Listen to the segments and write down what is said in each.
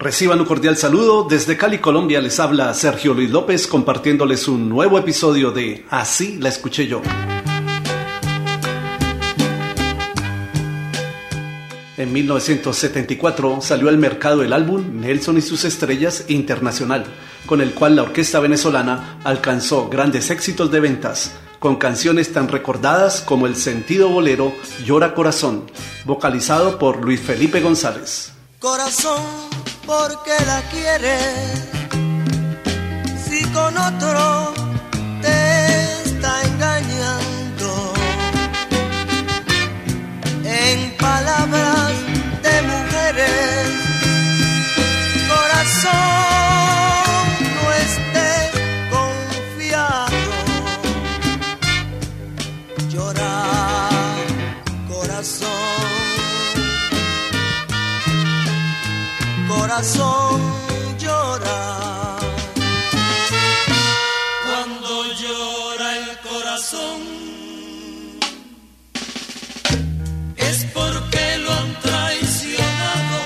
Reciban un cordial saludo. Desde Cali, Colombia, les habla Sergio Luis López compartiéndoles un nuevo episodio de Así la escuché yo. En 1974 salió al mercado el álbum Nelson y sus estrellas internacional, con el cual la orquesta venezolana alcanzó grandes éxitos de ventas, con canciones tan recordadas como el sentido bolero Llora Corazón, vocalizado por Luis Felipe González. Corazón porque la quieres. Si con otro corazón llora. Cuando llora el corazón es porque lo han traicionado.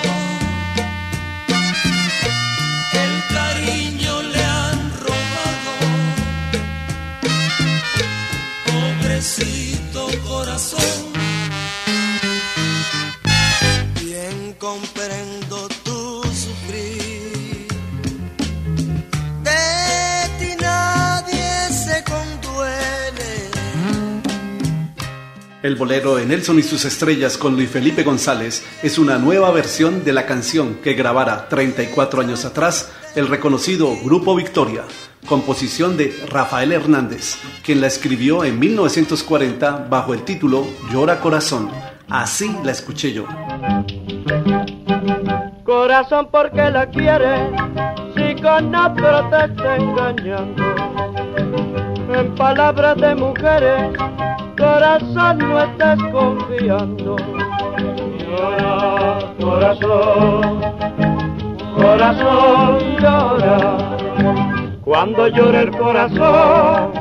El cariño le han robado. Pobrecito corazón. Bien El bolero de Nelson y sus estrellas con Luis Felipe González es una nueva versión de la canción que grabara 34 años atrás el reconocido Grupo Victoria, composición de Rafael Hernández, quien la escribió en 1940 bajo el título Llora Corazón. Así la escuché yo. Corazón porque la quieres, si con otro te está engañando. En palabras de mujeres, corazón no estás confiando. Llora, corazón, corazón llora. Cuando llora el corazón,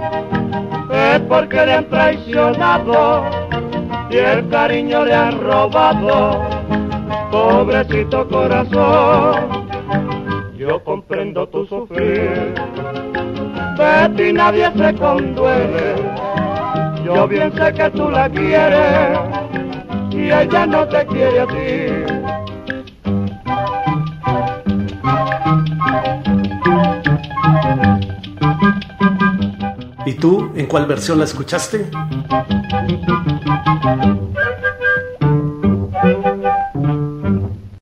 es porque le han traicionado y el cariño le han robado pobrecito corazón, yo comprendo tu sufrir. De ti nadie se conduele, yo bien sé que tú la quieres y ella no te quiere a ti. ¿Y tú en cuál versión la escuchaste?